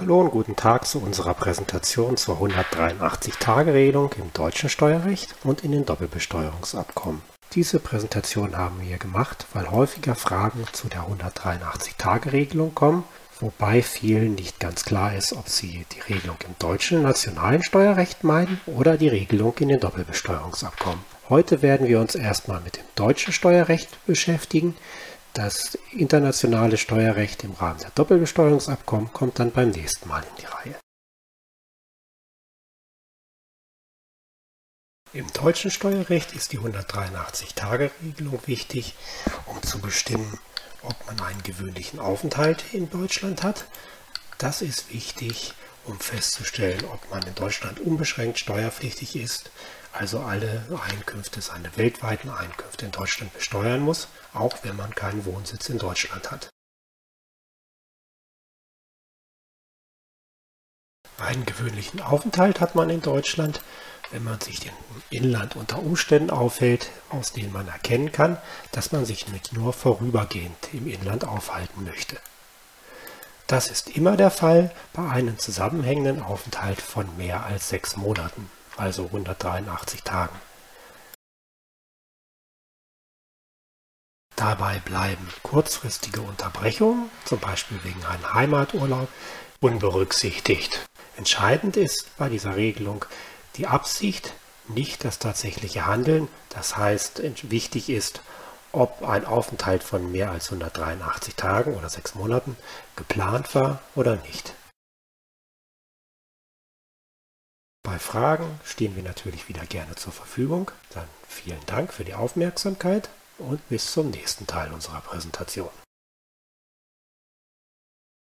Hallo und guten Tag zu unserer Präsentation zur 183-Tage-Regelung im deutschen Steuerrecht und in den Doppelbesteuerungsabkommen. Diese Präsentation haben wir gemacht, weil häufiger Fragen zu der 183-Tage-Regelung kommen, wobei vielen nicht ganz klar ist, ob sie die Regelung im deutschen nationalen Steuerrecht meinen oder die Regelung in den Doppelbesteuerungsabkommen. Heute werden wir uns erstmal mit dem deutschen Steuerrecht beschäftigen. Das internationale Steuerrecht im Rahmen der Doppelbesteuerungsabkommen kommt dann beim nächsten Mal in die Reihe. Im deutschen Steuerrecht ist die 183-Tage-Regelung wichtig, um zu bestimmen, ob man einen gewöhnlichen Aufenthalt in Deutschland hat. Das ist wichtig, um festzustellen, ob man in Deutschland unbeschränkt steuerpflichtig ist, also alle Einkünfte, seine weltweiten Einkünfte in Deutschland besteuern muss, auch wenn man keinen Wohnsitz in Deutschland hat. Einen gewöhnlichen Aufenthalt hat man in Deutschland, wenn man sich im Inland unter Umständen aufhält, aus denen man erkennen kann, dass man sich nicht nur vorübergehend im Inland aufhalten möchte. Das ist immer der Fall bei einem zusammenhängenden Aufenthalt von mehr als sechs Monaten also 183 Tagen. Dabei bleiben kurzfristige Unterbrechungen, zum Beispiel wegen einem Heimaturlaub, unberücksichtigt. Entscheidend ist bei dieser Regelung die Absicht, nicht das tatsächliche Handeln. Das heißt, wichtig ist, ob ein Aufenthalt von mehr als 183 Tagen oder sechs Monaten geplant war oder nicht. Bei Fragen stehen wir natürlich wieder gerne zur Verfügung. Dann vielen Dank für die Aufmerksamkeit und bis zum nächsten Teil unserer Präsentation.